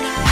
night.